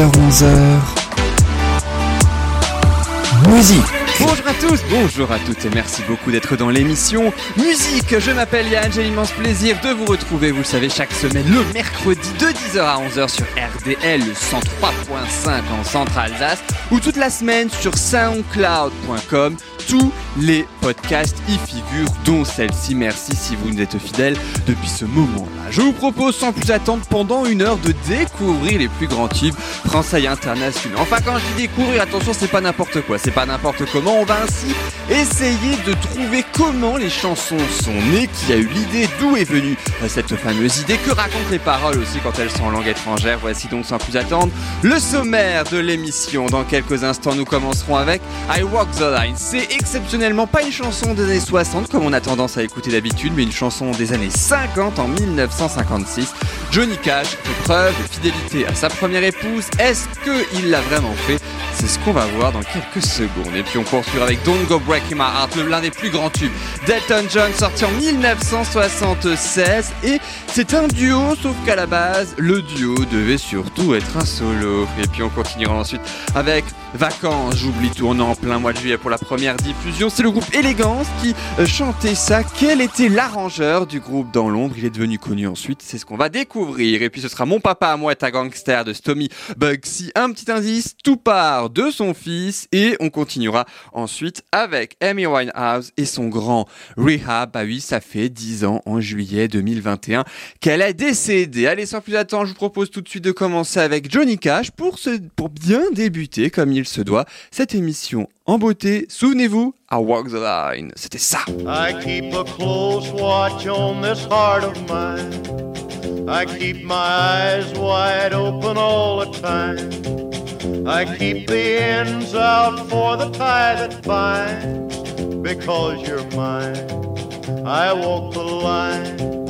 10h-11h Musique Bonjour à tous, bonjour à toutes et merci beaucoup d'être dans l'émission Musique. Je m'appelle Yann, j'ai l'immense plaisir de vous retrouver, vous le savez, chaque semaine le mercredi de 10h à 11h sur RDL 103.5 en Centre-Alsace ou toute la semaine sur soundcloud.com. Tous les podcasts y figurent, dont celle-ci. Merci si vous nous êtes fidèles depuis ce moment-là. Je vous propose sans plus attendre pendant une heure de découvrir les plus grands tubes français et internationaux. Enfin, quand je dis découvrir, attention, c'est pas n'importe quoi, c'est pas n'importe comment. On va ainsi essayer de trouver comment les chansons sont nées, qui a eu l'idée, d'où est venue euh, cette fameuse idée, que racontent les paroles aussi quand elles sont en langue étrangère. Voici donc sans plus attendre le sommaire de l'émission. Dans quelques instants, nous commencerons avec I Walk the Line. C'est pas une chanson des années 60 comme on a tendance à écouter d'habitude, mais une chanson des années 50 en 1956. Johnny Cash fait preuve de fidélité à sa première épouse. Est-ce qu'il l'a vraiment fait? C'est ce qu'on va voir dans quelques secondes. Et puis on poursuit avec Don't Go Breaking My Heart, l'un des plus grands tubes d'Elton John, sorti en 1976. Et c'est un duo, sauf qu'à la base, le duo devait surtout être un solo. Et puis on continuera ensuite avec Vacances, j'oublie tout, on est en plein mois de juillet pour la première diffusion. C'est le groupe Élégance qui euh, chantait ça. Quel était l'arrangeur du groupe dans l'ombre? Il est devenu connu ensuite, c'est ce qu'on va découvrir. Et puis ce sera Mon papa à moi est un gangster de Stomy Bugsy. Un petit indice, tout part de son fils. Et on continuera ensuite avec Amy Winehouse et son grand rehab. Bah oui, ça fait 10 ans en juillet 2021 qu'elle est décédée. Allez, sans plus attendre, je vous propose tout de suite de commencer avec Johnny Cash pour, pour bien débuter comme il se doit cette émission en beauté. Souvenez-vous, I Walk the Line, c'était ça. I keep a close watch on this heart of mine. I keep my eyes wide open all the time. I keep the ends out for the tie that binds. Because you're mine, I walk the line.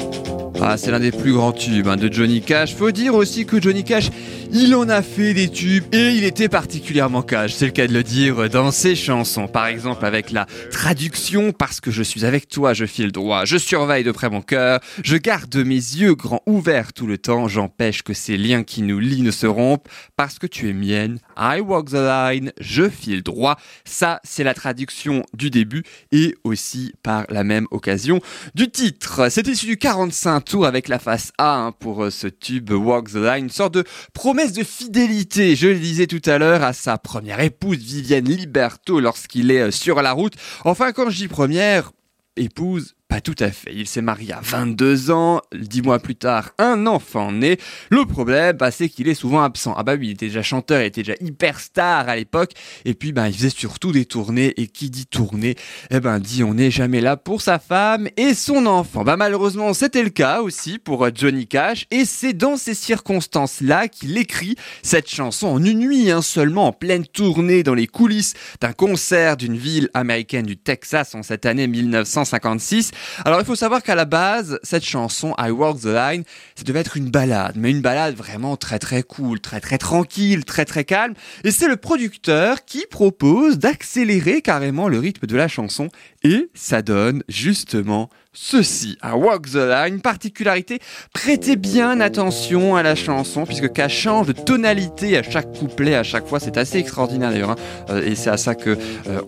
Ah, c'est l'un des plus grands tubes hein, de Johnny Cash. Faut dire aussi que Johnny Cash, il en a fait des tubes et il était particulièrement cash, c'est le cas de le dire, dans ses chansons. Par exemple avec la traduction Parce que je suis avec toi, je file droit, je surveille de près mon cœur, je garde mes yeux grands ouverts tout le temps, j'empêche que ces liens qui nous lient ne se rompent. Parce que tu es mienne, I walk the line, je file droit. Ça, c'est la traduction du début et aussi par la même occasion du titre. C'est issu du 45 tour avec la face A hein, pour euh, ce tube Walk the Line, une sorte de promesse de fidélité, je le disais tout à l'heure, à sa première épouse Vivienne Liberto lorsqu'il est euh, sur la route. Enfin, quand je dis première épouse, pas tout à fait. Il s'est marié à 22 ans, dix mois plus tard, un enfant né. Le problème, bah, c'est qu'il est souvent absent. Ah bah oui, il était déjà chanteur, il était déjà hyper star à l'époque. Et puis, bah, il faisait surtout des tournées. Et qui dit tournée, eh ben, dit on n'est jamais là pour sa femme et son enfant. Bah, malheureusement, c'était le cas aussi pour euh, Johnny Cash. Et c'est dans ces circonstances-là qu'il écrit cette chanson en une nuit, hein, seulement en pleine tournée dans les coulisses d'un concert d'une ville américaine du Texas en cette année 1956. Alors il faut savoir qu'à la base, cette chanson I Walk the Line, ça devait être une balade, mais une balade vraiment très très cool, très très tranquille, très très calme. Et c'est le producteur qui propose d'accélérer carrément le rythme de la chanson et ça donne justement ceci, à Walk the Line, particularité, prêtez bien attention à la chanson puisque qu'elle change de tonalité à chaque couplet, à chaque fois, c'est assez extraordinaire d'ailleurs, hein. Euh, et c'est à ça que euh,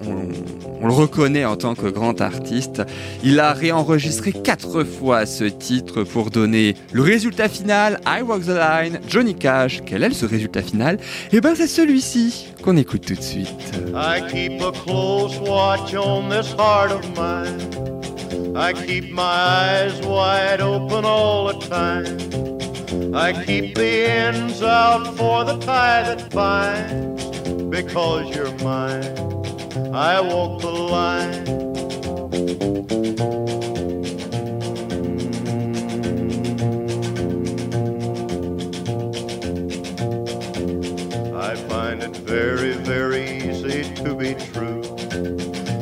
on, le reconnaît en tant que grand artiste. Il a réenregistré quatre fois ce titre pour donner le résultat final, I Walk the Line, Johnny Cash. Quel est ce résultat final? Eh ben c'est celui-ci qu'on écoute tout de suite. My eyes wide open all the time. I keep the ends out for the tie that binds. Because you're mine, I walk the line. I find it very, very easy to be true.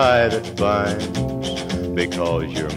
For the tie that binds. Because you're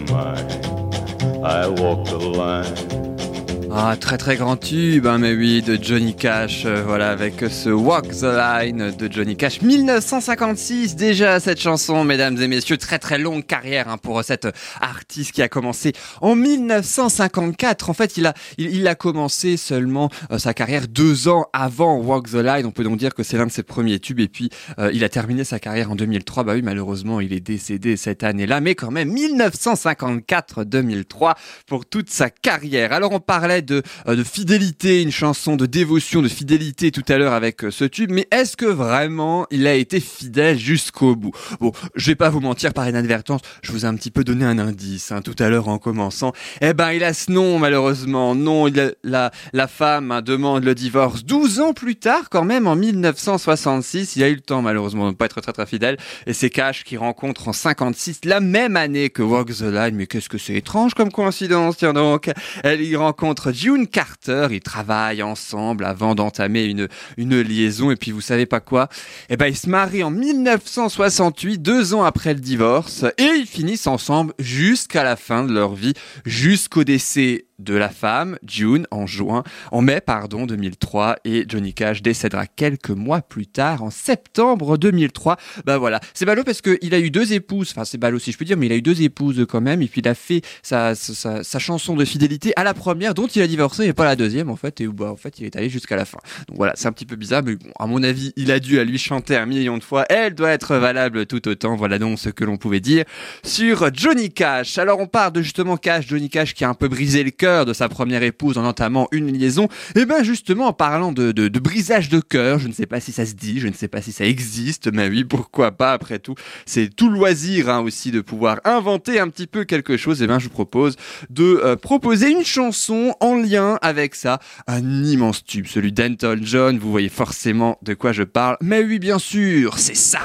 Ah, très très grand tube, hein, mais oui, de Johnny Cash, euh, voilà, avec ce Walk the Line de Johnny Cash. 1956 déjà cette chanson, mesdames et messieurs, très très longue carrière hein, pour cet artiste qui a commencé en 1954. En fait, il a, il, a commencé seulement euh, sa carrière deux ans avant Walk the Line. On peut donc dire que c'est l'un de ses premiers tubes. Et puis, euh, il a terminé sa carrière en 2003. Bah oui, malheureusement, il est décédé cette année-là, mais quand même 1954-2003 pour toute sa carrière. Alors, on parlait de, euh, de fidélité, une chanson de dévotion, de fidélité tout à l'heure avec euh, ce tube, mais est-ce que vraiment il a été fidèle jusqu'au bout? Bon, je vais pas vous mentir par inadvertance, je vous ai un petit peu donné un indice hein, tout à l'heure en commençant. Eh ben, ce nom malheureusement. Non, la, la femme hein, demande le divorce 12 ans plus tard, quand même en 1966. Il a eu le temps malheureusement de ne pas être très très fidèle. Et c'est Cash qui rencontre en 56 la même année que Walk the Line. Mais qu'est-ce que c'est étrange comme coïncidence, tiens donc. Elle y rencontre June Carter. Ils travaillent ensemble avant d'entamer une, une liaison. Et puis vous savez pas quoi? Eh ben ils se marient en 1968, deux ans après le divorce. Et ils finissent ensemble jusqu'à la fin de leur vie, jusqu'au décès de la femme, June, en juin, en mai, pardon, 2003, et Johnny Cash décédera quelques mois plus tard, en septembre 2003. Bah voilà, c'est ballot parce qu'il a eu deux épouses, enfin c'est ballot si je peux dire, mais il a eu deux épouses quand même, et puis il a fait sa, sa, chanson de fidélité à la première, dont il a divorcé, et pas la deuxième en fait, et bah en fait il est allé jusqu'à la fin. Donc voilà, c'est un petit peu bizarre, mais bon, à mon avis, il a dû à lui chanter un million de fois, elle doit être valable tout autant, voilà donc ce que l'on pouvait dire sur Johnny Cash. Alors on part de justement Cash, Johnny Cash qui a un peu brisé le cœur de sa première épouse en entamant une liaison. Et ben justement en parlant de, brisage de cœur, je ne sais pas si ça se dit, je ne sais pas si ça existe, mais oui, pourquoi pas après tout. C'est tout loisir hein, aussi de pouvoir inventer un petit peu quelque chose. Et ben je vous propose de euh, proposer une chanson en lien avec ça, un immense tube, celui d'Anton John. Vous voyez forcément de quoi je parle. Mais oui, bien sûr, c'est ça.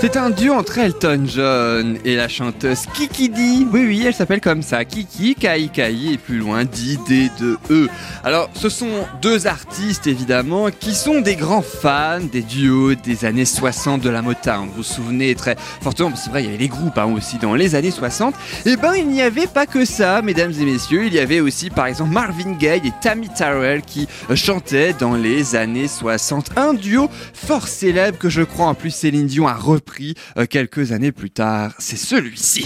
C'est un duo entre Elton John et la chanteuse Kiki D. Oui, oui, elle s'appelle comme ça. Kiki, Kai Kai et plus loin, D, D, de E. Alors, ce sont deux artistes, évidemment, qui sont des grands fans des duos des années 60 de la Motown. Vous vous souvenez très fortement, c'est vrai, il y avait les groupes hein, aussi dans les années 60. Et ben, il n'y avait pas que ça, mesdames et messieurs. Il y avait aussi, par exemple, Marvin Gaye et Tammy Terrell qui euh, chantaient dans les années 60. Un duo fort célèbre que je crois en plus Céline Dion a repris euh, quelques années plus tard. C'est celui-ci.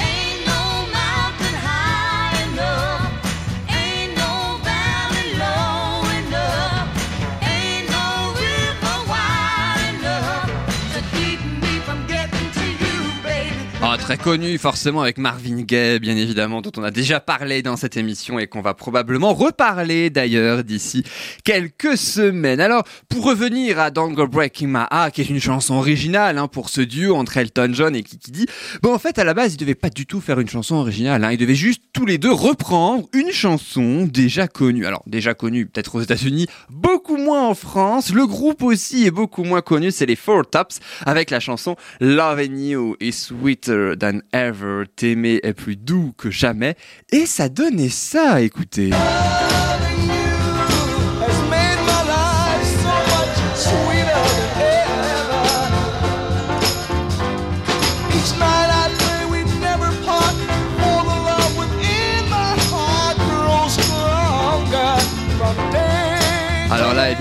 Très connu forcément avec Marvin Gaye, bien évidemment, dont on a déjà parlé dans cette émission et qu'on va probablement reparler d'ailleurs d'ici quelques semaines. Alors, pour revenir à Don't Breaking My Heart, qui est une chanson originale hein, pour ce duo entre Elton John et Kiki bon en fait à la base ils devaient pas du tout faire une chanson originale, hein, ils devaient juste tous les deux reprendre une chanson déjà connue. Alors déjà connue peut-être aux États-Unis, beaucoup moins en France. Le groupe aussi est beaucoup moins connu, c'est les Four Tops avec la chanson Loving You is sweeter than ever. T'aimer est plus doux que jamais. Et ça donnait ça, écoutez.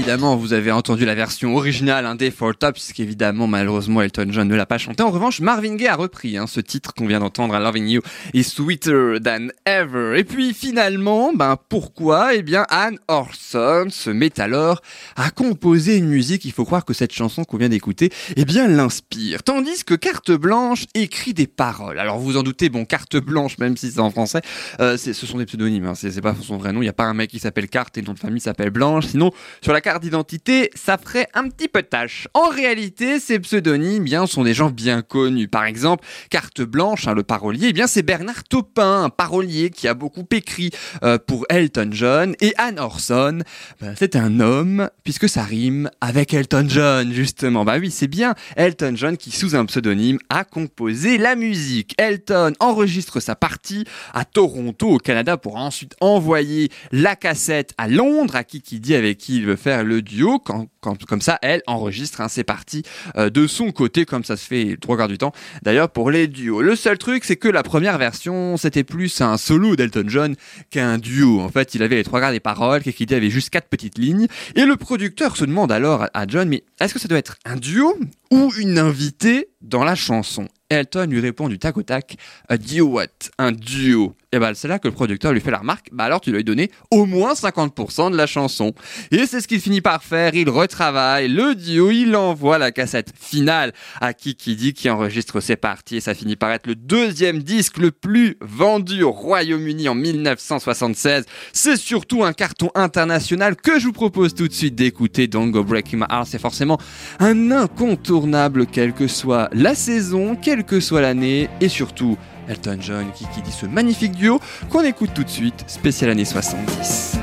Évidemment, vous avez entendu la version originale, un Day for Top, puisqu'évidemment, malheureusement, Elton John ne l'a pas chanté. En revanche, Marvin Gaye a repris hein, ce titre qu'on vient d'entendre, Loving You is Sweeter Than Ever. Et puis finalement, ben pourquoi? Eh bien, Anne Orson se met alors à composer une musique. Il faut croire que cette chanson qu'on vient d'écouter, eh bien, l'inspire. Tandis que Carte Blanche écrit des paroles. Alors vous en doutez, bon, Carte Blanche, même si c'est en français, euh, ce sont des pseudonymes. Hein, c'est pas son vrai nom. Il n'y a pas un mec qui s'appelle Carte et nom de famille s'appelle Blanche. Sinon, sur la carte d'identité, ça ferait un petit peu tâche. En réalité, ces pseudonymes, bien, sont des gens bien connus. Par exemple, Carte Blanche, hein, le parolier, eh bien, c'est Bernard Taupin, un parolier qui a beaucoup écrit euh, pour Elton John. Et Anne Orson, ben, c'est un homme, puisque ça rime avec Elton John, justement. Bah oui, c'est bien Elton John qui, sous un pseudonyme, a composé la musique. Elton enregistre sa partie à Toronto, au Canada, pour ensuite envoyer la cassette à Londres, à Kiki dit avec qui il veut faire le duo. Comme ça, elle enregistre hein, ses parties euh, de son côté, comme ça se fait trois quarts du temps. D'ailleurs, pour les duos. Le seul truc, c'est que la première version, c'était plus un solo d'Elton John qu'un duo. En fait, il avait les trois quarts des paroles, Kiki dit avait juste quatre petites lignes. Et le producteur se demande alors à John, mais est-ce que ça doit être un duo ou une invitée dans la chanson? Elton lui répond du tac au tac, a duo what? Un duo. Et ben c'est là que le producteur lui fait la remarque, bah alors tu lui as donné au moins 50% de la chanson. Et c'est ce qu'il finit par faire, il retravaille le duo, il envoie la cassette finale à Kiki dit qui enregistre ses parties et ça finit par être le deuxième disque le plus vendu au Royaume-Uni en 1976. C'est surtout un carton international que je vous propose tout de suite d'écouter Don't Go Breaking My Heart. C'est forcément un incontournable quelle que soit la saison, quelle que soit l'année et surtout Elton John qui, qui dit ce magnifique duo qu'on écoute tout de suite, spécial année 70.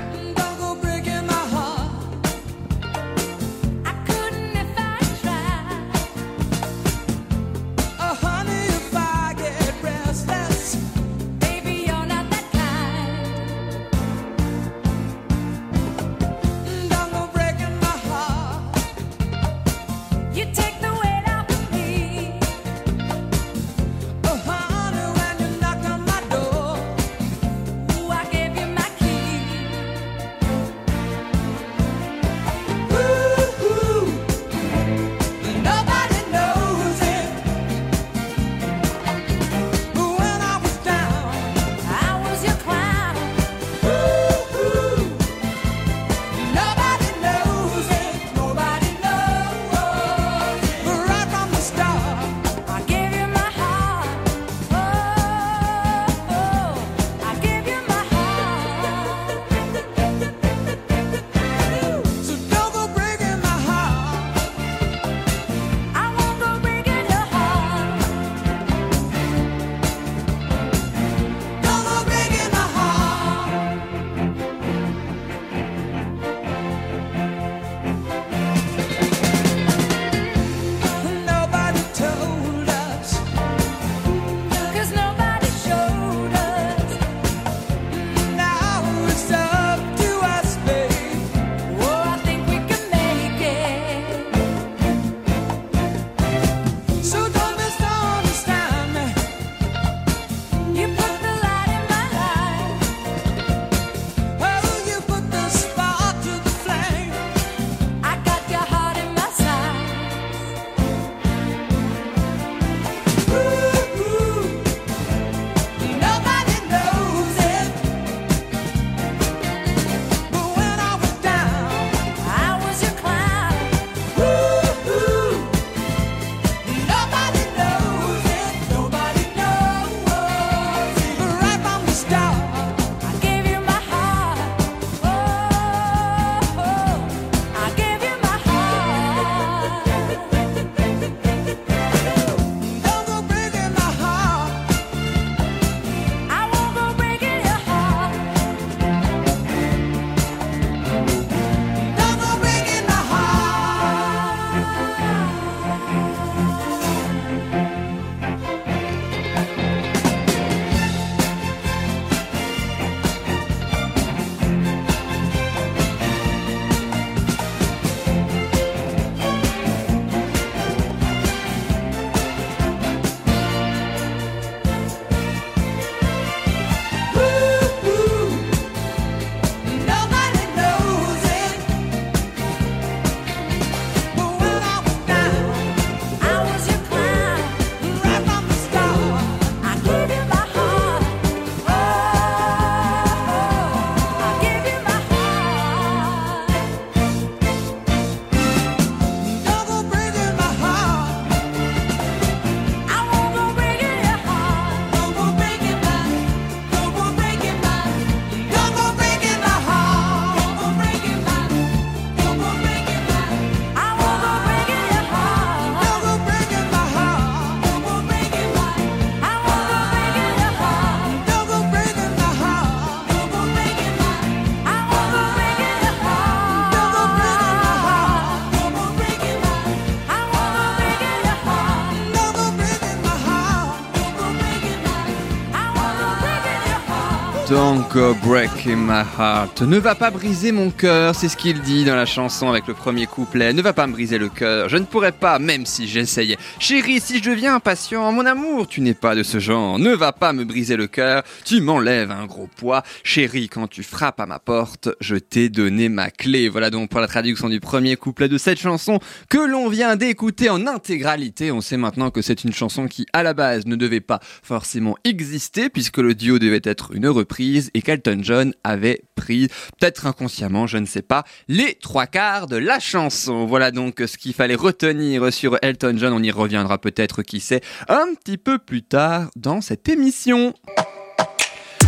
Breaking my heart. Ne va pas briser mon cœur, c'est ce qu'il dit dans la chanson avec le premier couplet. Ne va pas me briser le cœur, je ne pourrais pas, même si j'essayais. Chérie, si je deviens impatient, mon amour, tu n'es pas de ce genre. Ne va pas me briser le cœur, tu m'enlèves un gros poids. Chérie, quand tu frappes à ma porte, je t'ai donné ma clé. Voilà donc pour la traduction du premier couplet de cette chanson que l'on vient d'écouter en intégralité. On sait maintenant que c'est une chanson qui, à la base, ne devait pas forcément exister puisque le duo devait être une reprise et qu'Elton John avait pris, peut-être inconsciemment, je ne sais pas, les trois quarts de la chanson. Voilà donc ce qu'il fallait retenir sur Elton John. On y reviendra peut-être, qui sait, un petit peu plus tard dans cette émission.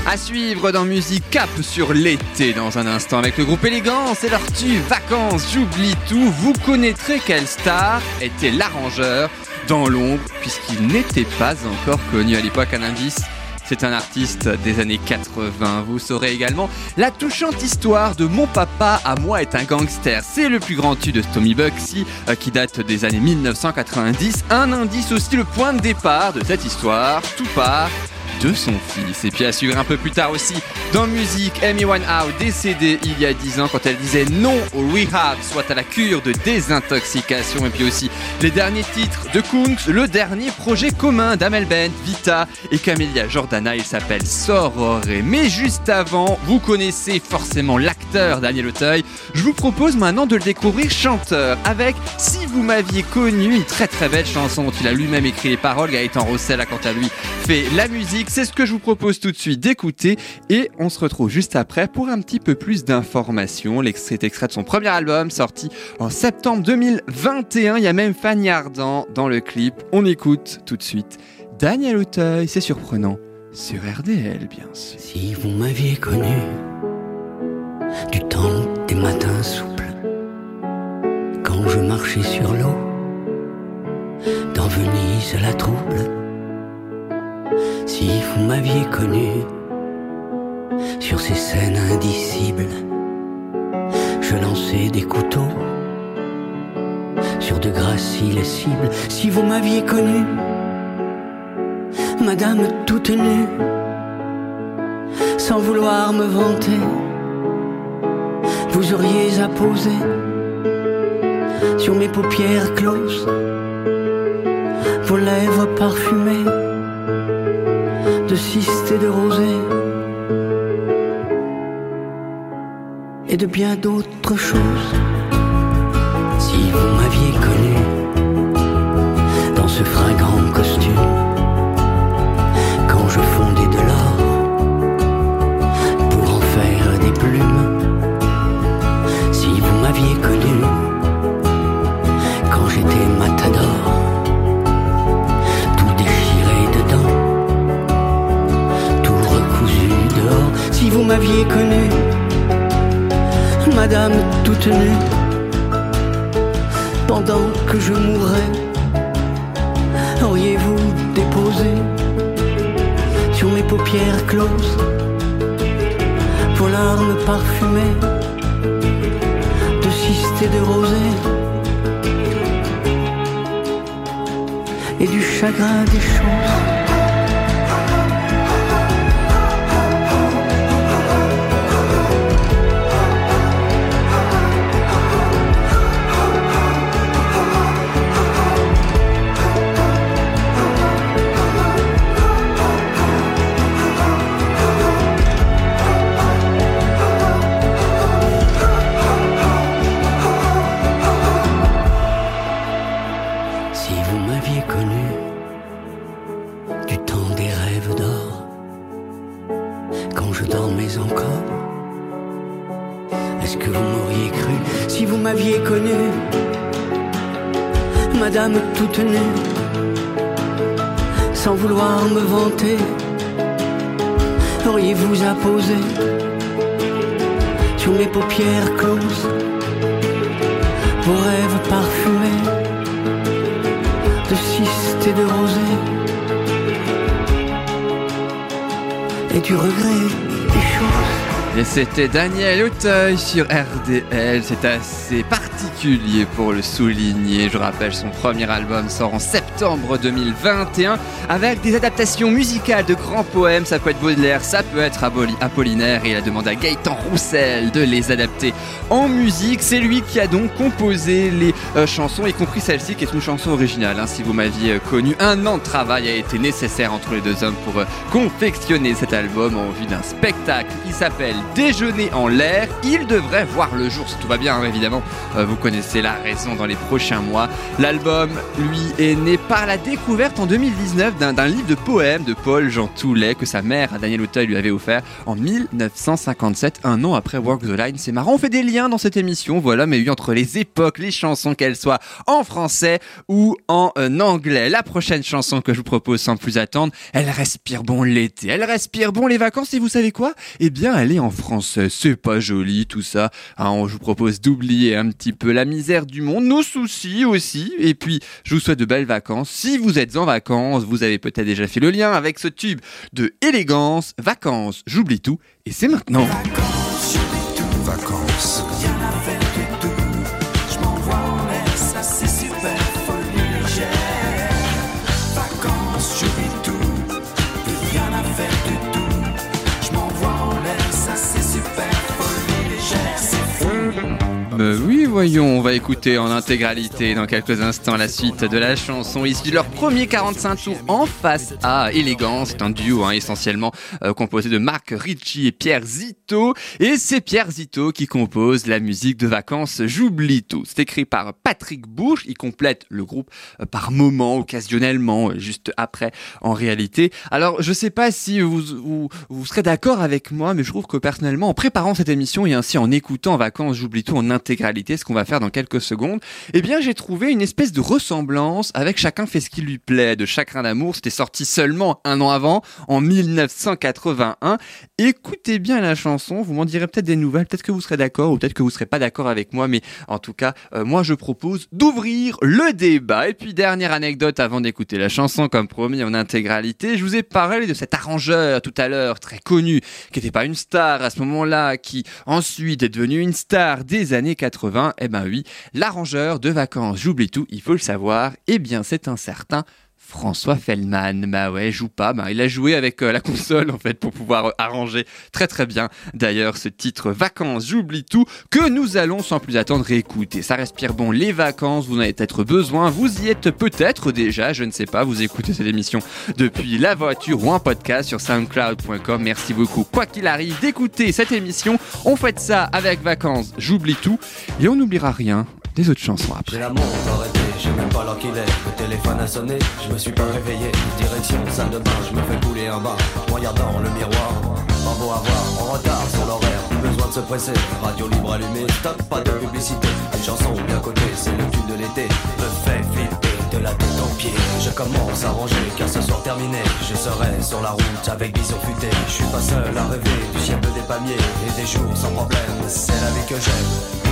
À suivre dans Musique Cap sur l'été dans un instant avec le groupe Élégance et leur tube Vacances, j'oublie tout. Vous connaîtrez quelle star était l'arrangeur dans l'ombre puisqu'il n'était pas encore connu à l'époque un indice. C'est un artiste des années 80. Vous saurez également la touchante histoire de Mon papa à moi est un gangster. C'est le plus grand tube de Tommy Bugsy euh, qui date des années 1990. Un indice aussi le point de départ de cette histoire. Tout part de son fils. Et puis à suivre un peu plus tard aussi dans musique, Amy Winehouse décédée il y a 10 ans quand elle disait non au rehab, soit à la cure de désintoxication. Et puis aussi les derniers titres de Kungs, le dernier projet commun d'Amel Bent, Vita et Camélia Jordana. Il s'appelle Sorore. Mais juste avant, vous connaissez forcément l'acteur Daniel Auteuil. Je vous propose maintenant de le découvrir chanteur avec Si vous m'aviez connu, une très très belle chanson dont il a lui-même écrit les paroles. Gaëtan Rossel quant à lui fait la musique. C'est ce que je vous propose tout de suite d'écouter et on se retrouve juste après pour un petit peu plus d'informations. L'extrait est extrait de son premier album sorti en septembre 2021. Il y a même Fanny Ardant dans le clip. On écoute tout de suite Daniel Auteuil, c'est surprenant, sur RDL bien sûr. Si vous m'aviez connu du temps des matins souples, quand je marchais sur l'eau, dans Venise la trouble, si vous m'aviez connu sur ces scènes indicibles, je lançais des couteaux sur de graciles cibles, si vous m'aviez connu, Madame toute nue, sans vouloir me vanter, vous auriez apposé sur mes paupières closes vos lèvres parfumées de cystes et de rosée et de bien d'autres choses. Madame toute nue, pendant que je mourrais, auriez-vous déposé sur mes paupières closes vos larmes parfumées de cystes et de rosée et du chagrin des choses. Je dormais encore, est-ce que vous m'auriez cru si vous m'aviez connu, Madame toute nue, sans vouloir me vanter, auriez-vous apposé sur mes paupières closes vos rêves parfumés de cystes et de rosée et du regret. Et c'était Daniel Auteuil sur RDL. C'est assez particulier pour le souligner. Je rappelle, son premier album sort en septembre 2021 avec des adaptations musicales de grands poèmes. Ça peut être Baudelaire, ça peut être Apollinaire et il a demandé à Gaëtan Roussel de les adapter en musique. C'est lui qui a donc composé les euh, chansons, y compris celle-ci qui est une chanson originale. hein. Si vous m'aviez euh, connu, un an de travail a été nécessaire entre les deux hommes pour euh, confectionner cet album en vue d'un spectacle qui s'appelle Déjeuner en l'air. Il devrait voir le jour si tout va bien, hein, évidemment. Vous connaissez la raison dans les prochains mois. L'album, lui, est né par la découverte en 2019 d'un livre de poèmes de Paul Jean Toulet que sa mère, Daniel Auteuil, lui avait offert en 1957, un an après Walk the Line. C'est marrant, on fait des liens dans cette émission, voilà, mais oui, entre les époques, les chansons, qu'elles soient en français ou en euh, anglais. La prochaine chanson que je vous propose sans plus attendre, elle respire bon l'été, elle respire bon les vacances et vous savez quoi? Eh bien, elle est en français, c'est pas joli tout ça. Hein, je vous propose d'oublier un petit peu la misère du monde, nos soucis aussi, et puis je vous souhaite de belles vacances. Si vous êtes en vacances, vous avez peut-être déjà fait le lien avec ce tube de élégance, vacances, j'oublie tout, et c'est maintenant. Vacances. Euh, oui, voyons, on va écouter en intégralité dans quelques instants la suite de la chanson issue de leur premier 45 tours en face à Élégance. C'est un duo hein, essentiellement euh, composé de Marc Ricci et Pierre Zito. Et c'est Pierre Zito qui compose la musique de vacances J'oublie tout. C'est écrit par Patrick Bouche. Il complète le groupe euh, par moment, occasionnellement, euh, juste après en réalité. Alors, je sais pas si vous, vous, vous serez d'accord avec moi, mais je trouve que personnellement, en préparant cette émission et ainsi en écoutant Vacances, j'oublie tout en intégralité, qu'on va faire dans quelques secondes, eh bien, j'ai trouvé une espèce de ressemblance avec Chacun fait ce qui lui plaît de Chagrin d'amour. C'était sorti seulement un an avant, en 1981. Écoutez bien la chanson, vous m'en direz peut-être des nouvelles, peut-être que vous serez d'accord ou peut-être que vous serez pas d'accord avec moi, mais en tout cas, euh, moi je propose d'ouvrir le débat. Et puis dernière anecdote avant d'écouter la chanson, comme promis en intégralité, je vous ai parlé de cet arrangeur tout à l'heure, très connu, qui n'était pas une star à ce moment-là, qui ensuite est devenu une star des années 80. Eh ben oui, l'arrangeur de vacances, j'oublie tout, il faut le savoir, eh bien c'est un certain François Fellman, bah ouais, joue pas, bah il a joué avec euh, la console en fait pour pouvoir euh, arranger très très bien d'ailleurs ce titre Vacances, j'oublie tout que nous allons sans plus attendre réécouter. Ça respire bon les vacances, vous en avez peut-être besoin, vous y êtes peut-être déjà, je ne sais pas, vous écoutez cette émission depuis la voiture ou en podcast sur soundcloud.com. Merci beaucoup. Quoi qu'il arrive d'écouter cette émission, on fait ça avec Vacances, j'oublie tout et on n'oubliera rien des autres chansons après. J'ai même pas l'heure qu'il est. Le téléphone a sonné, je me suis pas réveillé. Direction salle de bain, je me fais couler un. En regardant le miroir, pas beau à voir, en retard sur l'horaire. Besoin de se presser, radio libre allumée, stop, pas de publicité. Une chanson bien cotée, c'est le tube de l'été. Me fait flipper de la tête aux pieds. Je commence à ranger car ce soir terminé. Je serai sur la route avec vision futée. Je suis pas seul à rêver du ciel des palmiers et des jours sans problème. C'est la vie que j'aime.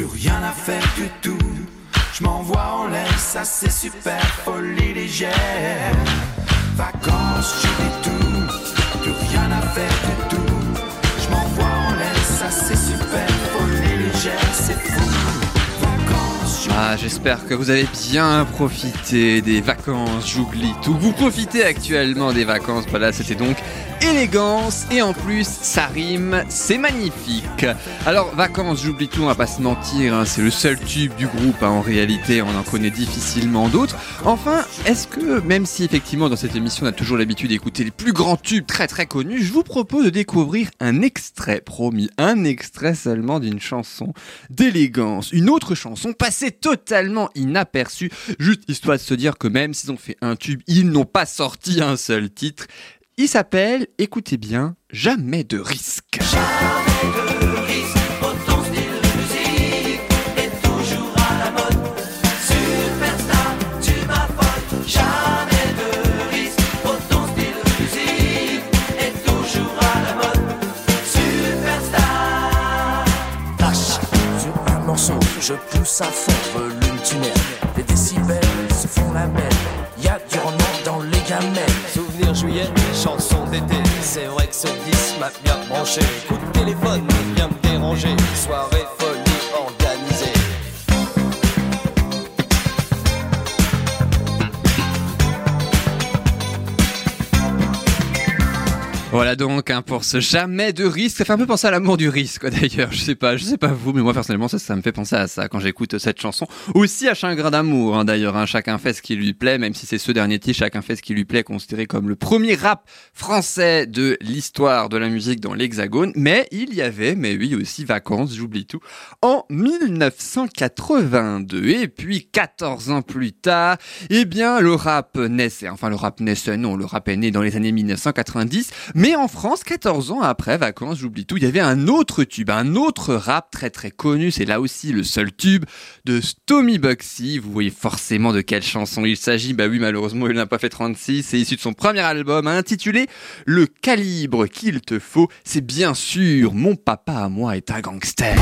Plus rien à faire du tout. Je m'envoie en l'air, ça c'est super, folie légère. Vacances, j'oublie tout, plus rien à faire du tout. Je m'envoie en l'air, ça c'est super, folie légère, c'est fou. Ah, j'espère que vous avez bien profité des vacances, j'oublie tout. Vous profitez actuellement des vacances, voilà, c'était donc élégance et en plus ça rime, c'est magnifique. Alors vacances, j'oublie tout, on va pas se mentir, hein, c'est le seul tube du groupe, hein, en réalité on en connaît difficilement d'autres. Enfin, est-ce que même si effectivement dans cette émission on a toujours l'habitude d'écouter les plus grands tubes très très connus, je vous propose de découvrir un extrait, promis, un extrait seulement d'une chanson d'élégance, une autre chanson passée totalement inaperçue, juste histoire de se dire que même s'ils ont fait un tube, ils n'ont pas sorti un seul titre. Il s'appelle, écoutez bien, Jamais de risque. Sur je pousse à fond, volume tunnel. Les décibels se font la belle. Y a du rendement dans les gamelles. Souvenir juillet, chanson d'été. C'est vrai que ce disque m'a bien branché. Coup de téléphone vient me déranger. Soirée Voilà donc hein, pour ce jamais de risque. Ça fait un peu penser à l'amour du risque d'ailleurs. Je sais pas, je sais pas vous, mais moi personnellement ça, ça me fait penser à ça quand j'écoute cette chanson. Aussi à Chagrin d'amour hein, d'ailleurs. hein. Chacun fait ce qui lui plaît, même si c'est ce dernier titre, chacun fait ce qui lui plaît, considéré comme le premier rap français de l'histoire de la musique dans l'Hexagone. Mais il y avait, mais oui aussi vacances, j'oublie tout, en 1982. Et puis 14 ans plus tard, eh bien le rap naissait. Enfin le rap naissait, non, le rap est né dans les années 1990. Mais en France, 14 ans après Vacances, j'oublie tout, il y avait un autre tube, un autre rap très très connu, c'est là aussi le seul tube de Tommy Bugsy. Vous voyez forcément de quelle chanson il s'agit. Bah oui, malheureusement, il n'a pas fait 36. C'est issu de son premier album intitulé Le calibre qu'il te faut. C'est bien sûr Mon papa à moi est un gangster.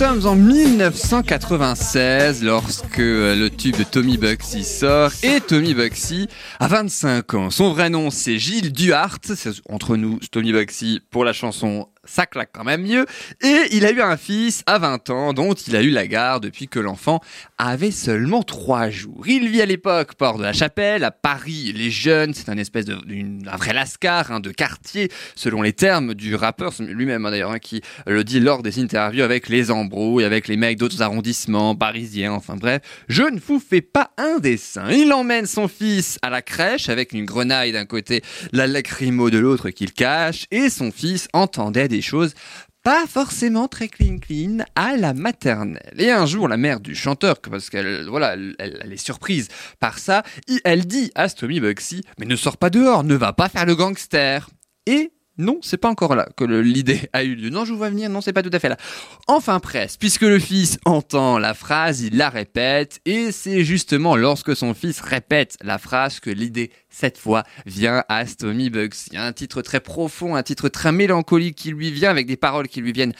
Sommes en 1996 lorsque euh, le tube de Tommy Bugsy sort et Tommy Bugsy a 25 ans. Son vrai nom c'est Gilles Duhart. Entre nous Tommy Bugsy pour la chanson ça claque quand même mieux. Et il a eu un fils à 20 ans dont il a eu la garde depuis que l'enfant avait seulement 3 jours. Il vit à l'époque port de la Chapelle, à Paris. Les jeunes, c'est un espèce de, d'une- un vrai lascar hein, de quartier, selon les termes du rappeur lui-même hein, d'ailleurs, hein, qui le dit lors des interviews avec les embrouilles, avec les mecs d'autres arrondissements parisiens, enfin bref. Je ne vous fais pas un dessin. Il emmène son fils à la crèche avec une grenaille d'un côté, la lacrymo de l'autre qu'il cache, et son fils entendait des choses pas forcément très clean clean à la maternelle. Et un jour, la mère du chanteur, parce qu'elle voilà, elle, est surprise par ça, elle dit à Stomy Bugsy, mais ne sors pas dehors, ne va pas faire le gangster. Et non, c'est pas encore là que l'idée a eu lieu. Non, je vous vois venir, non, c'est pas tout à fait là. Enfin presque, puisque le fils entend la phrase, il la répète, et c'est justement lorsque son fils répète la phrase que l'idée, cette fois, vient à Stomy Bugsy. Il y a un titre très profond, un titre très mélancolique qui lui vient, avec des paroles qui lui viennent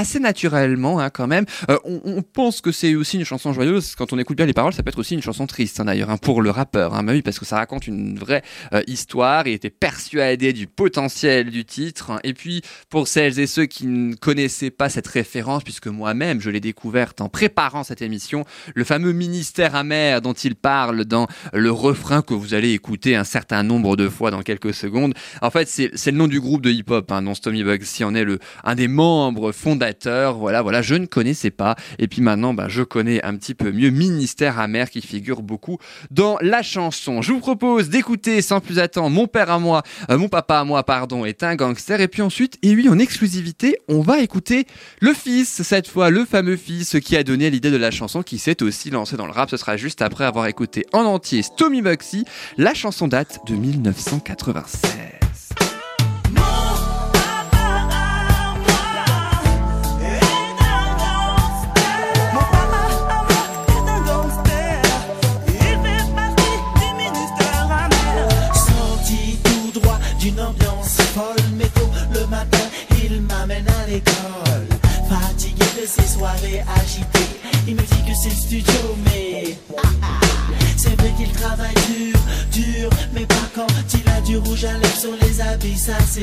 assez naturellement hein, quand même. Euh, on, pense que c'est aussi une chanson joyeuse. Quand on écoute bien les paroles, ça peut être aussi une chanson triste hein, d'ailleurs hein, pour le rappeur. Bah oui, parce que ça raconte une vraie euh, histoire. Il était persuadé du potentiel du titre. Et puis pour celles et ceux qui ne connaissaient pas cette référence, puisque moi-même je l'ai découverte en préparant cette émission, le fameux ministère amer dont il parle dans le refrain que vous allez écouter un certain nombre de fois dans quelques secondes. En fait, c'est le nom du groupe de hip-hop dont Stomy Bugsy en est le un des membres fondateurs. Voilà, voilà, je ne connaissais pas. Et puis maintenant, bah, je connais un petit peu mieux Ministère amer qui figure beaucoup dans la chanson. Je vous propose d'écouter sans plus attendre Mon père à moi, euh, mon papa à moi, pardon, est un gangster. Et puis ensuite, et oui, en exclusivité, on va écouter le fils, cette fois le fameux fils qui a donné l'idée de la chanson, qui s'est aussi lancé dans le rap. Ce sera juste après avoir écouté en entier Stomy Bugsy. La chanson date de 1996.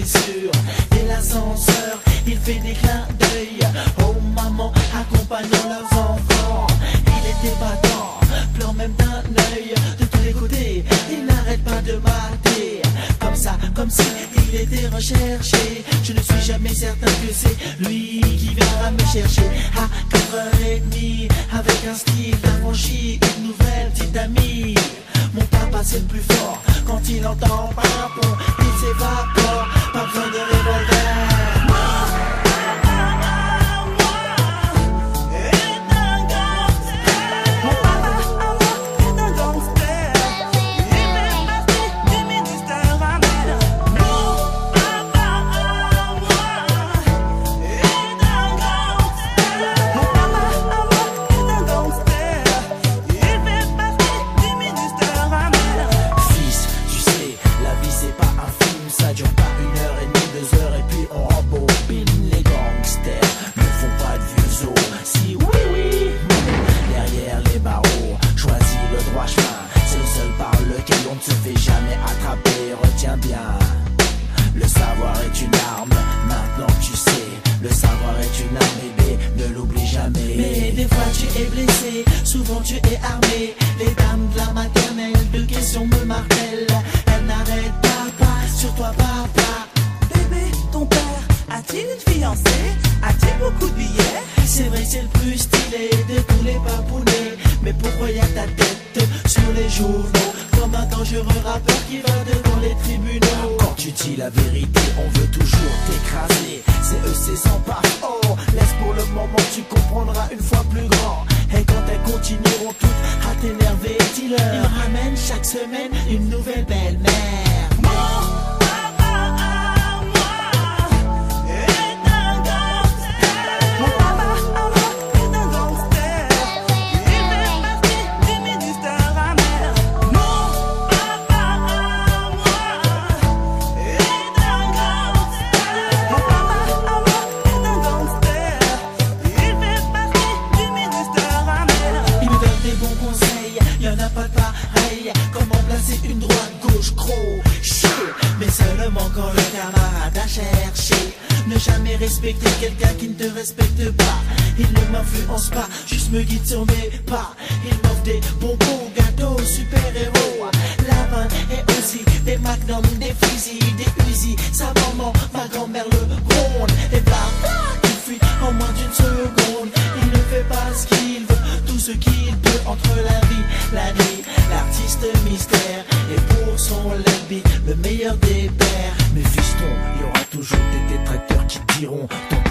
C'est l'ascenseur, il fait des clins d'œil aux mamans accompagnant leurs enfants. Il était battant, pleure même d'un œil de tous les côtés. Il n'arrête pas de mater, comme ça, comme si il était recherché. Je ne suis jamais certain que c'est lui qui viendra me chercher à 4h30 avec un style affranchi, une nouvelle petite amie. Mon papa c'est le plus fort quand il entend papon, des fois tu es blessé, souvent tu es armé. Les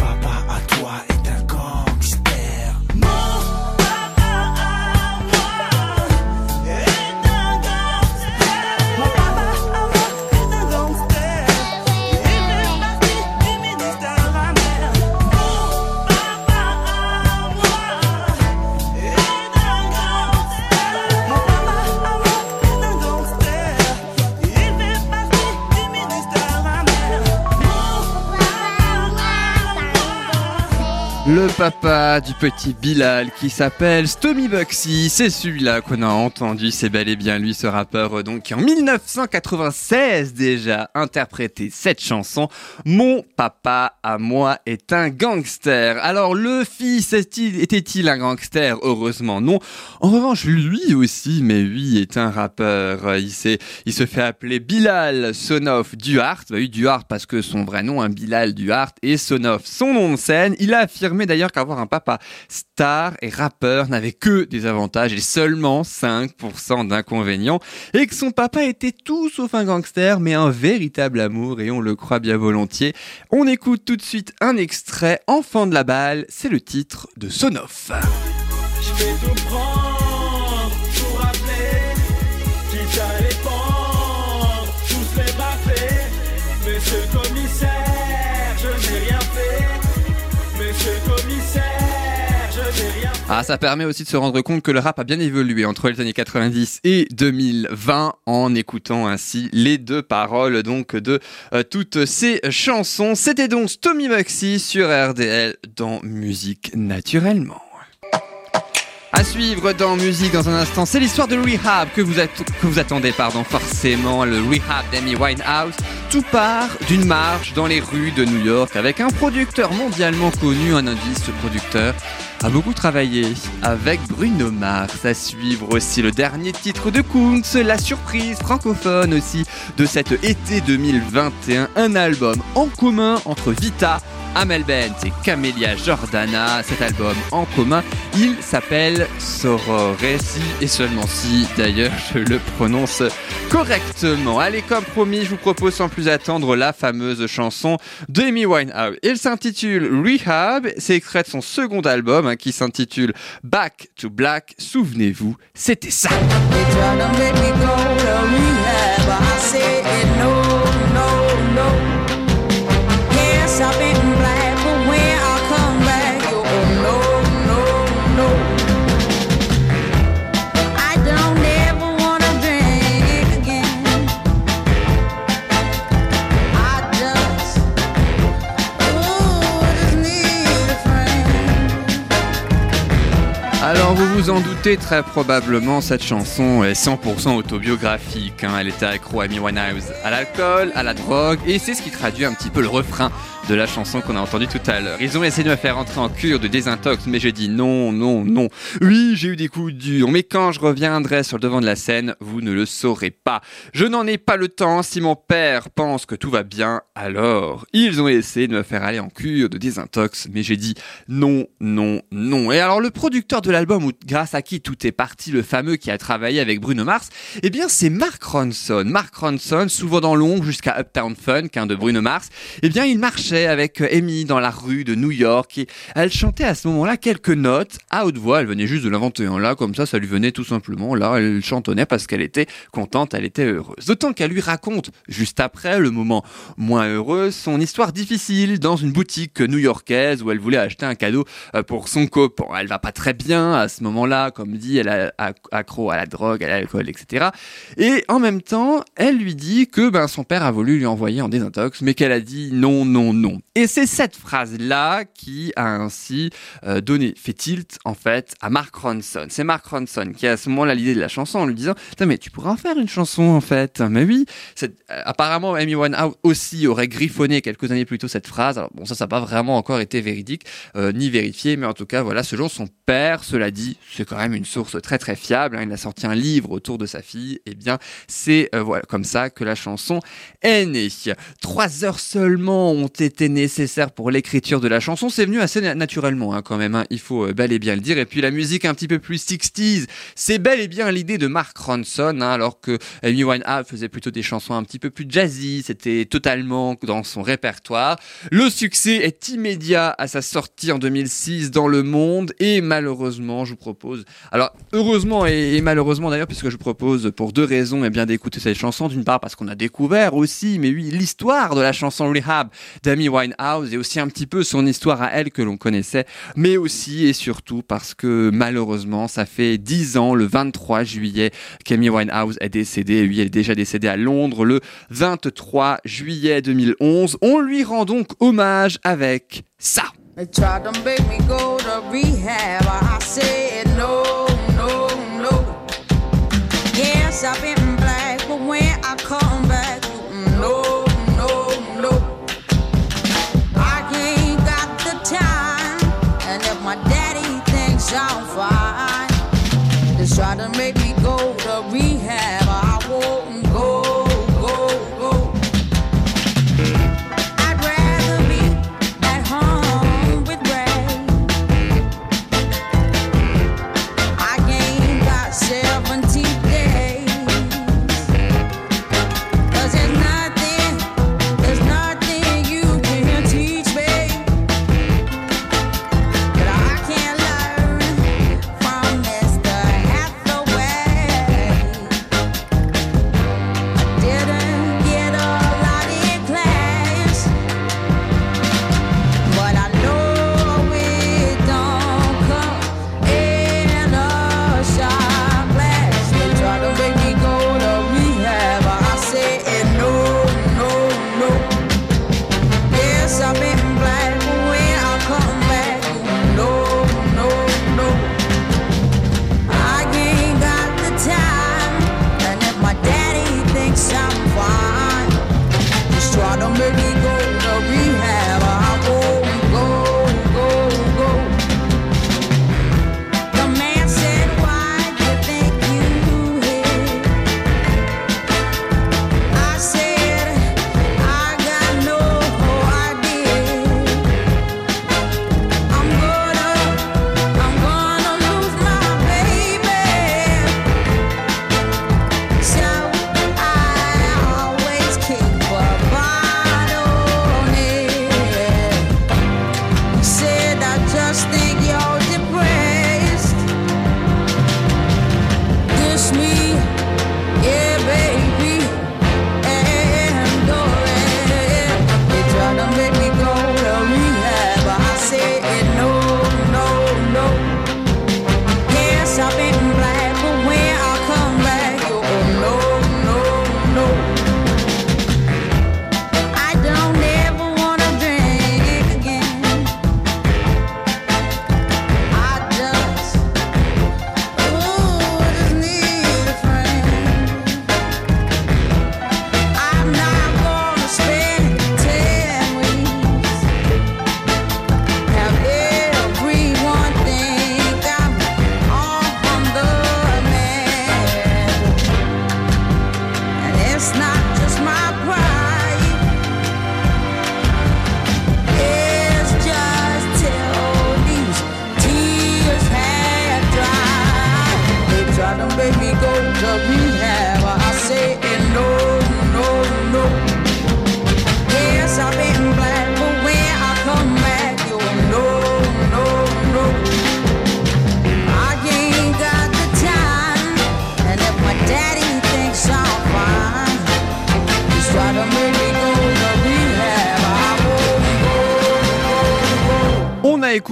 papa à toi est Le papa du petit Bilal qui s'appelle Stomy Bugsy, c'est celui-là qu'on a entendu, c'est bel et bien lui ce rappeur euh, donc qui en 1996 déjà interprété cette chanson Mon papa à moi est un gangster. Alors le fils était-il un gangster? Heureusement non. En revanche lui aussi mais lui est un rappeur. Il, il se fait appeler Bilal Sonoff Duhart, bah oui Duhart parce que son vrai nom, un Bilal Duhart, et Sonoff son nom de scène. Il a d'ailleurs qu'avoir un papa star et rappeur n'avait que des avantages et seulement 5% d'inconvénients, et que son papa était tout sauf un gangster, mais un véritable amour, et on le croit bien volontiers. On écoute tout de suite un extrait, Enfant de la balle, c'est le titre de Sonoff. Ah, ça permet aussi de se rendre compte que le rap a bien évolué entre les années 90 et 2020 en écoutant ainsi les deux paroles donc de euh, toutes ces chansons. C'était donc Tommy Maxi sur RDL dans Musique Naturellement. À suivre dans musique dans un instant, c'est l'histoire de Rehab que vous, que vous attendez, pardon, forcément, le Rehab d'Amy Winehouse. Tout part d'une marche dans les rues de New York avec un producteur mondialement connu, un indice, ce producteur a beaucoup travaillé avec Bruno Mars. À suivre aussi le dernier titre de Kunz, la surprise francophone aussi de cet été 2021, un album en commun entre Vita, Amel Bent et Camélia Jordana. Cet album en commun, il s'appelle Sororé, si et seulement si d'ailleurs je le prononce correctement. Allez, comme promis, je vous propose sans plus attendre la fameuse chanson d'Amy Winehouse. Il s'intitule Rehab, c'est extrait de son second album hein, qui s'intitule Back to Black. Souvenez-vous, c'était ça. Vous en doutez très probablement, cette chanson est 100% autobiographique. hein. Elle était accro à Amy Winehouse, à l'alcool, à la drogue, et c'est ce qui traduit un petit peu le refrain de la chanson qu'on a entendue tout à l'heure. Ils ont essayé de me faire entrer en cure de désintox, mais j'ai dit non, non, non. Oui, j'ai eu des coups durs, mais quand je reviendrai sur le devant de la scène, vous ne le saurez pas. Je n'en ai pas le temps. Si mon père pense que tout va bien, alors ils ont essayé de me faire aller en cure de désintox, mais j'ai dit non, non, non. Et alors le producteur de l'album, grâce à qui tout est parti, le fameux qui a travaillé avec Bruno Mars, eh bien c'est Mark Ronson. Mark Ronson, souvent dans l'ombre jusqu'à Uptown Funk hein, de Bruno Mars, eh bien il marchait avec euh, Amy dans la rue de New York et elle chantait à ce moment-là quelques notes à haute voix. Elle venait juste de l'inventer un là, comme ça, ça lui venait tout simplement. Là, elle chantonnait parce qu'elle était contente, elle était heureuse. D'autant qu'elle lui raconte juste après le moment moins heureux, son histoire difficile dans une boutique new-yorkaise où elle voulait acheter un cadeau euh, pour son copain. Elle va pas très bien à ce moment-là, comme dit, elle est accro à la drogue, à l'alcool, etc. Et en même temps, elle lui dit que ben, son père a voulu lui envoyer en désintox, mais qu'elle a dit non, non, non. Et c'est cette phrase-là qui a ainsi euh, donné, fait tilt en fait à Mark Ronson. C'est Mark Ronson qui a à ce moment-là l'idée de la chanson en lui disant Putain, mais tu pourrais en faire une chanson en fait. Mais oui, euh, apparemment Amy Winehouse aussi aurait griffonné quelques années plus tôt cette phrase. Bon, ça, ça n'a pas vraiment encore été véridique euh, ni vérifié, mais en tout cas, voilà, selon son père, cela dit, c'est quand même une source très très fiable. hein. Il a sorti un livre autour de sa fille. Et bien, c'est voilà comme ça que la chanson est née. Trois heures seulement ont été nécessaires pour l'écriture de la chanson. C'est venu assez na- naturellement hein, quand même. hein. Il faut euh, bel et bien le dire. Et puis la musique un petit peu plus 60s, c'est bel et bien l'idée de Mark Ronson, hein, alors que Amy Winehouse faisait plutôt des chansons un petit peu plus jazzy. C'était totalement dans son répertoire. Le succès est immédiat à sa sortie en 2006 dans le monde et malheureusement, je vous propose, alors heureusement et, malheureusement d'ailleurs, puisque je vous propose pour deux raisons et bien d'écouter cette chanson. D'une part parce qu'on a découvert aussi, mais oui, l'histoire de la chanson Rehab d'Amy Winehouse et aussi un petit peu son histoire à elle que l'on connaissait, mais aussi et surtout parce que malheureusement, ça fait 10 ans, le 23 juillet, qu'Amy Winehouse est décédée. Oui, elle est déjà décédée à Londres le 23 juillet 2011. On lui rend donc hommage avec ça.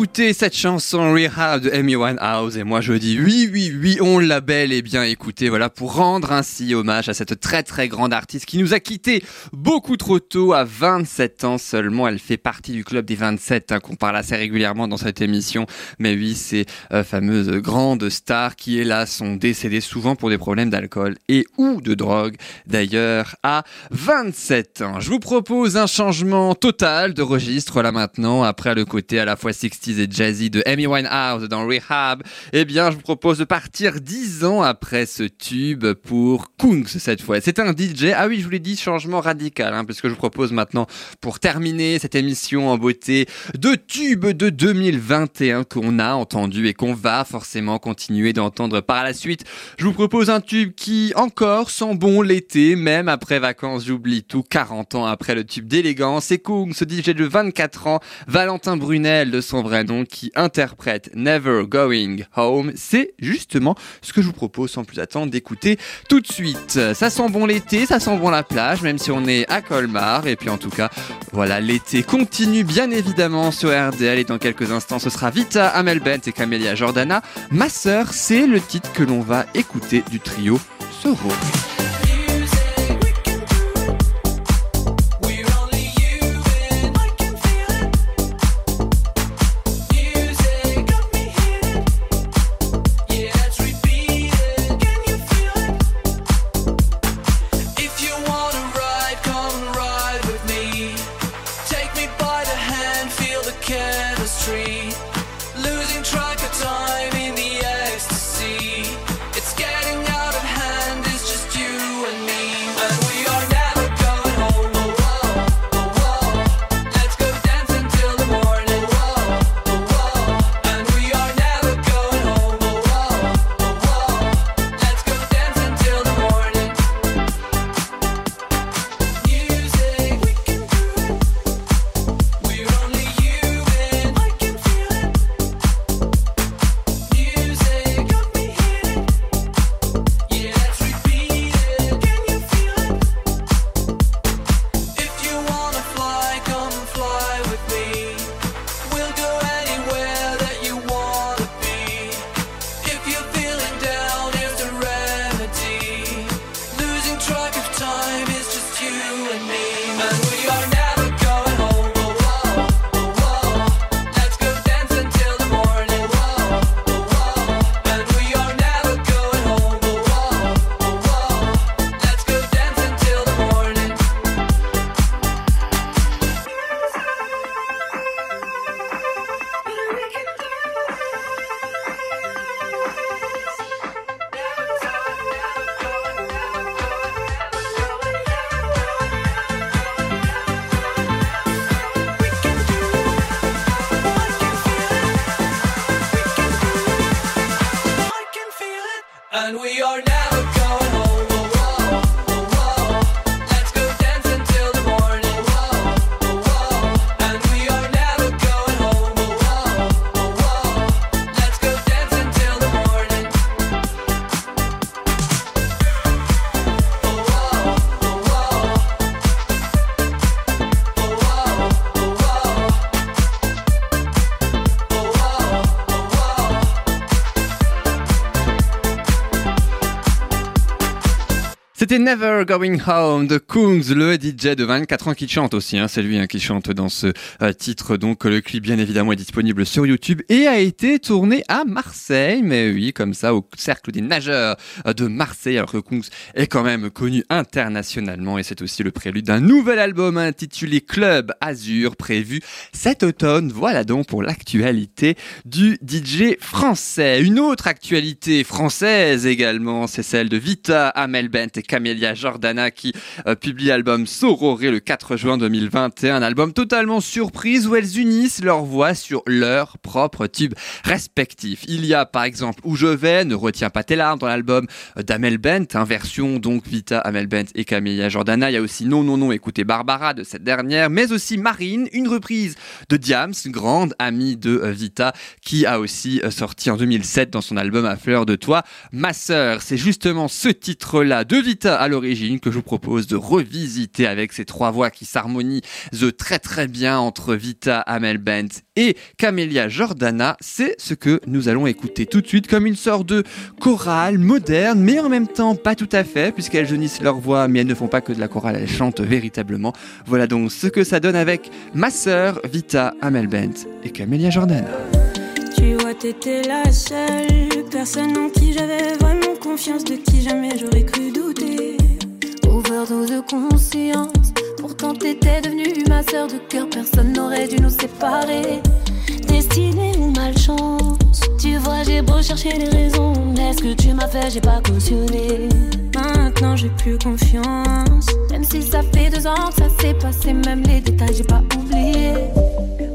Écouté cette chanson Rehab de Amy Winehouse et moi je dis oui, oui, oui, on l'a bel et bien écouté. Voilà pour rendre ainsi hommage à cette très très grande artiste qui nous a quittés beaucoup trop tôt, à 27 ans seulement. Elle fait partie du club des 27 hein, qu'on parle assez régulièrement dans cette émission. Mais oui, ces euh, fameuses grandes stars qui, hélas, sont décédées souvent pour des problèmes d'alcool et ou de drogue. D'ailleurs, à 27 ans. Je vous propose un changement total de registre là maintenant, après le côté à la fois 60 60s et jazzy de Amy Winehouse dans Rehab, eh bien, je vous propose de partir 10 ans après ce tube pour Kungs cette fois. C'est un DJ, ah oui, je vous l'ai dit, changement radical, hein, parce que je vous propose maintenant, pour terminer cette émission en beauté, de tubes de 2021 qu'on a entendu et qu'on va forcément continuer d'entendre par la suite. Je vous propose un tube qui encore sent bon l'été, même après vacances, j'oublie tout, 40 ans après le tube d'élégance. C'est Kung, ce DJ de 24 ans, Valentin Brunel de son vrai qui interprète Never Going Home. C'est justement ce que je vous propose sans plus attendre d'écouter tout de suite. Ça sent bon l'été, ça sent bon la plage, même si on est à Colmar. Et puis en tout cas, voilà, l'été continue bien évidemment sur RDL et dans quelques instants, ce sera Vita, Amel Bent et Camélia Jordana. Ma sœur, c'est le titre que l'on va écouter du trio Soro. Never Going Home de Kungs, le DJ de 24 ans qui chante aussi. Hein, c'est lui hein, qui chante dans ce euh, titre. Donc le clip bien évidemment est disponible sur YouTube et a été tourné à Marseille. Mais oui, comme ça, au cercle des nageurs euh, de Marseille. Alors que Kungs est quand même connu internationalement et c'est aussi le prélude d'un nouvel album intitulé Club Azur prévu cet automne. Voilà donc pour l'actualité du DJ français. Une autre actualité française également, c'est celle de Vita, Amel Bent et Camélia Jordana qui euh, publie l'album Sororé le 4 juin 2021. Un album totalement surprise où elles unissent leurs voix sur leurs propres tubes respectifs. Il y a par exemple Où je vais, Ne retiens pas tes larmes dans l'album euh, d'Amel Bent, hein, version donc Vita, Amel Bent et Camélia Jordana. Il y a aussi Non, non, non, écoutez Barbara de cette dernière, mais aussi Marine, une reprise de Diams, grande amie de euh, Vita, qui a aussi sorti en 2007 dans son album À fleur de toi. Ma sœur, c'est justement ce titre-là de Vita à l'origine que je vous propose de revisiter avec ces trois voix qui s'harmonisent très très bien entre Vita, Amel Bent et Camélia Jordana. C'est ce que nous allons écouter tout de suite comme une sorte de chorale moderne, mais en même temps pas tout à fait, puisqu'elles unissent leurs voix, mais elles ne font pas que de la chorale, elles chantent véritablement. Voilà donc ce que ça donne avec ma sœur Vita, Amel Bent et Camélia Jordana. Tu vois, t'étais la seule personne en qui j'avais vraiment confiance, de qui jamais j'aurais cru douter. Overdose de conscience, pourtant t'étais devenue ma sœur de cœur, personne n'aurait dû nous séparer. Destinée ou malchance Tu vois, j'ai beau chercher les raisons. Mais ce que tu m'as fait, j'ai pas cautionné. Maintenant, j'ai plus confiance. Même si ça fait deux ans que ça s'est passé, même les détails, j'ai pas oublié.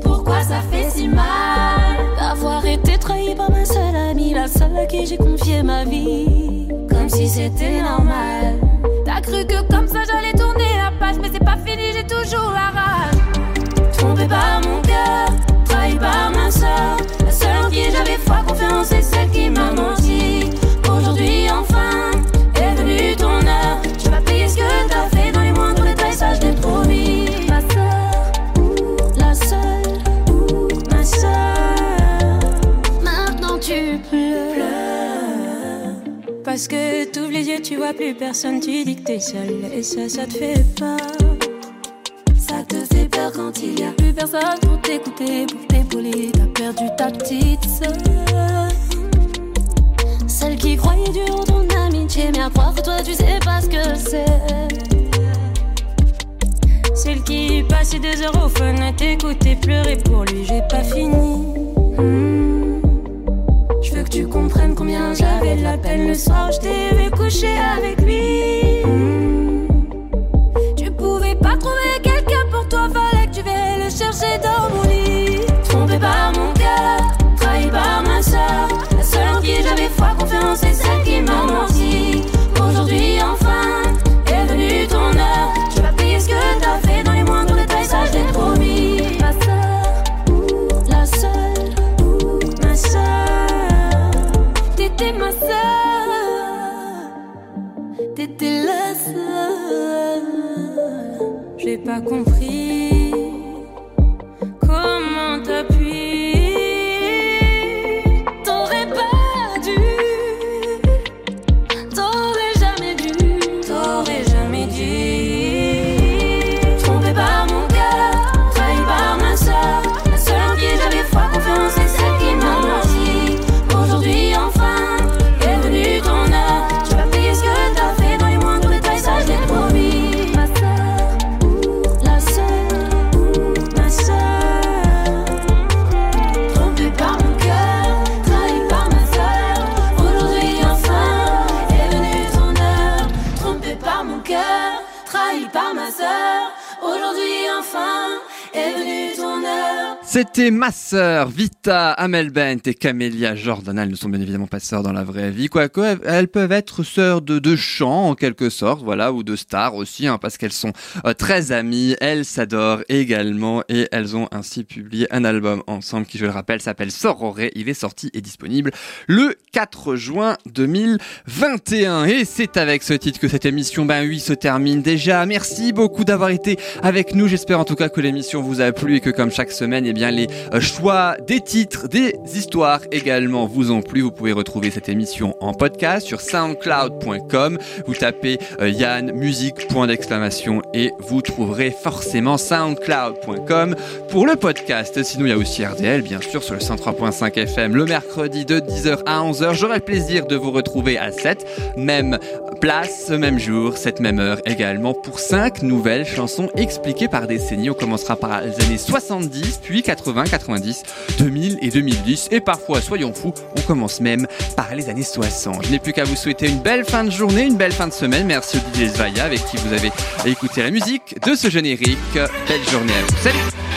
Pourquoi ça fait si mal? D'avoir été trahi par ma seule amie, la seule à qui j'ai confié ma vie, comme si c'était normal. T'as cru que comme ça j'allais tourner la page, mais c'est pas fini, j'ai toujours la rage. Trompé par mon cœur, trahi par ma soeur, la seule en qui j'avais foi, confiance, c'est celle qui m'a menti. Parce que t'ouvres les yeux, tu vois plus personne, tu dis que t'es seule. Et ça, ça te fait peur. Ça te fait peur quand il y a plus personne pour t'écouter, pour t'épauler. T'as perdu ta petite sœur. Celle qui croyait dur en ton amitié, mais à croire toi tu sais pas ce que c'est. Celle qui passait des heures au fun à t'écouter pleurer pour lui, j'ai pas fini. Que tu comprennes combien j'avais de la peine le soir où je t'ai vu coucher avec lui. Hmm. Tu pouvais pas trouver quelqu'un pour toi, fallait que tu viennes le chercher dans mon lit. Trompé par mon cœur, trahi par ma soeur. La seule en qui j'avais foi, confiance, c'est compris C'était ma sœur Vita Amelbent et Camélia Jordana. Elles ne sont bien évidemment pas sœurs dans la vraie vie, quoique elles peuvent être sœurs de, de chant en quelque sorte, voilà, ou de stars aussi, hein, parce qu'elles sont euh, très amies. Elles s'adorent également et elles ont ainsi publié un album ensemble qui, je le rappelle, s'appelle Sororé. Il est sorti et disponible le 4 juin 2021. Et c'est avec ce titre que cette émission, ben oui, se termine déjà. Merci beaucoup d'avoir été avec nous. J'espère en tout cas que l'émission vous a plu et que comme chaque semaine, eh bien euh, choix des titres, des histoires également vous ont plu. Vous pouvez retrouver cette émission en podcast sur soundcloud.com. Vous tapez euh, Yann musique point d'exclamation et vous trouverez forcément soundcloud.com pour le podcast. Sinon, il y a aussi RDL bien sûr sur le 103.5 FM le mercredi de 10h à 11h. J'aurai le plaisir de vous retrouver à cette même place, ce même jour, cette même heure également pour 5 nouvelles chansons expliquées par décennie. On commencera par les années 70, puis 80, 90, 2000 et 2010. Et parfois, soyons fous, on commence même par les années 60. Je n'ai plus qu'à vous souhaiter une belle fin de journée, une belle fin de semaine. Merci au DJ avec qui vous avez écouté la musique de ce générique. Belle journée à vous. Salut